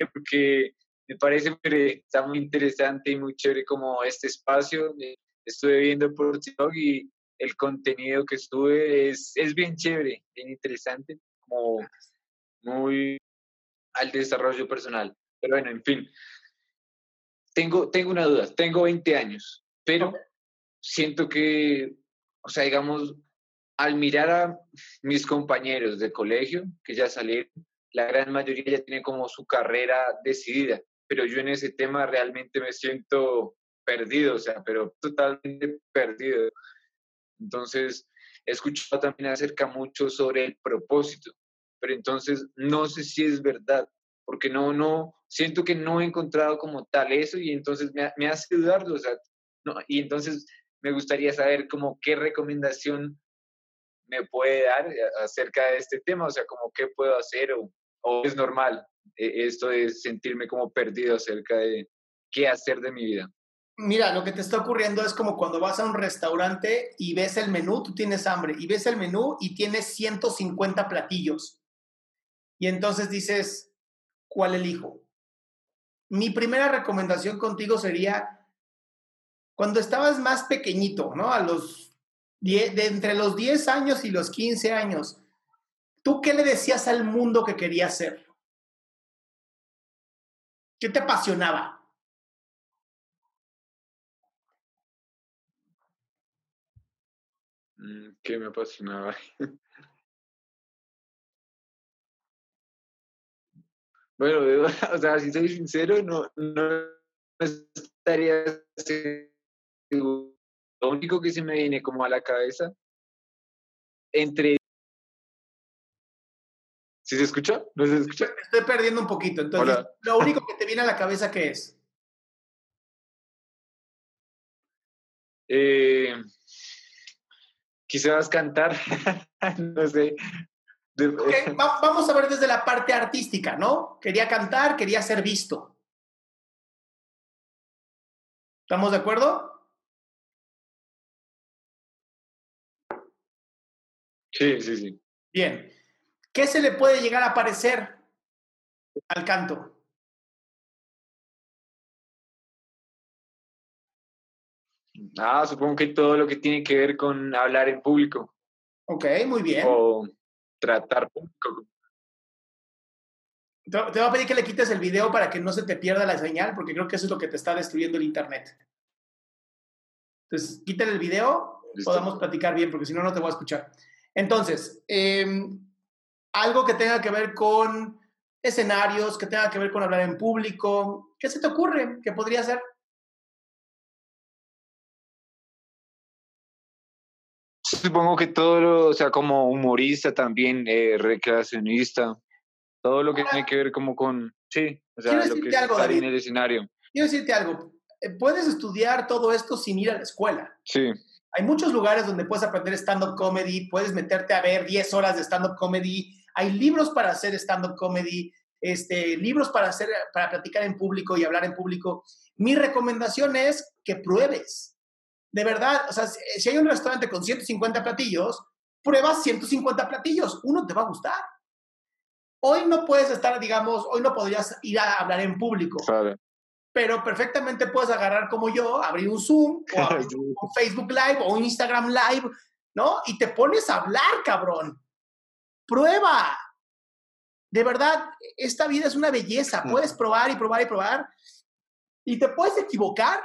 porque me parece que está muy interesante y muy chévere como este espacio. Eh, estuve viendo por TikTok y el contenido que estuve es, es bien chévere, bien interesante, como muy al desarrollo personal. Pero bueno, en fin, tengo, tengo una duda, tengo 20 años, pero siento que, o sea, digamos, al mirar a mis compañeros de colegio que ya salieron, la gran mayoría ya tiene como su carrera decidida, pero yo en ese tema realmente me siento perdido, o sea, pero totalmente perdido. Entonces, he escuchado también acerca mucho sobre el propósito, pero entonces no sé si es verdad, porque no, no, siento que no he encontrado como tal eso y entonces me, me hace dudarlo, o sea, no, y entonces me gustaría saber como qué recomendación me puede dar acerca de este tema, o sea, como qué puedo hacer o, o es normal eh, esto de sentirme como perdido acerca de qué hacer de mi vida. Mira, lo que te está ocurriendo es como cuando vas a un restaurante y ves el menú, tú tienes hambre, y ves el menú y tienes 150 platillos. Y entonces dices, ¿cuál elijo? Mi primera recomendación contigo sería, cuando estabas más pequeñito, ¿no? A los de entre los 10 años y los 15 años, ¿Tú qué le decías al mundo que querías ser? ¿Qué te apasionaba? Mm, ¿Qué me apasionaba? bueno, o sea, si soy sincero, no, no estaría seguro. Lo único que se me viene como a la cabeza, entre ¿Sí se escucha? ¿No se escucha? Estoy perdiendo un poquito. Entonces, lo único que te viene a la cabeza, ¿qué es? Eh, quizás cantar, no sé. vamos a ver desde la parte artística, ¿no? Quería cantar, quería ser visto. ¿Estamos de acuerdo? Sí, sí, sí. Bien. ¿Qué se le puede llegar a parecer al canto? Ah, supongo que todo lo que tiene que ver con hablar en público. Ok, muy bien. O tratar público. Te, voy a pedir que le quites el video para que no se te pierda la señal, porque creo que eso es lo que te está destruyendo el internet. Entonces, quítale el video, podamos platicar bien, porque si no, no te voy a escuchar. Entonces, eh, algo que tenga que ver con escenarios, que tenga que ver con hablar en público. ¿Qué se te ocurre que podría ser? Supongo que todo, lo, o sea, como humorista también, eh, recreacionista, todo lo que tiene que ver como con, sí, o sea, lo que algo, en el escenario. Quiero decirte algo, eh, puedes estudiar todo esto sin ir a la escuela. Sí. Hay muchos lugares donde puedes aprender stand-up comedy, puedes meterte a ver 10 horas de stand-up comedy, hay libros para hacer stand-up comedy, este, libros para, hacer, para platicar en público y hablar en público. Mi recomendación es que pruebes. De verdad, o sea, si hay un restaurante con 150 platillos, pruebas 150 platillos. Uno te va a gustar. Hoy no puedes estar, digamos, hoy no podrías ir a hablar en público. Pero perfectamente puedes agarrar como yo, abrir un Zoom o abrir un Facebook Live o un Instagram Live, ¿no? Y te pones a hablar, cabrón prueba. De verdad, esta vida es una belleza. Puedes probar y probar y probar. Y te puedes equivocar.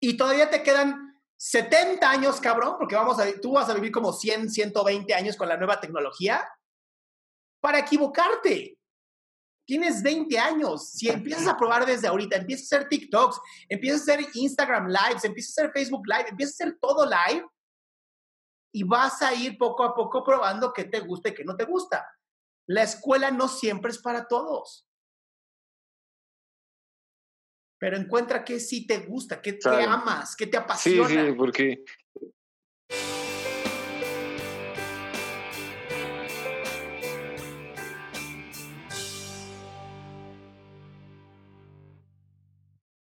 Y todavía te quedan 70 años, cabrón, porque vamos a, tú vas a vivir como 100, 120 años con la nueva tecnología para equivocarte. Tienes 20 años. Si empiezas a probar desde ahorita, empiezas a hacer TikToks, empiezas a hacer Instagram Lives, empiezas a hacer Facebook Live, empiezas a hacer todo live, y vas a ir poco a poco probando qué te gusta y qué no te gusta. La escuela no siempre es para todos. Pero encuentra qué sí te gusta, qué te amas, qué te apasiona. Sí, sí, porque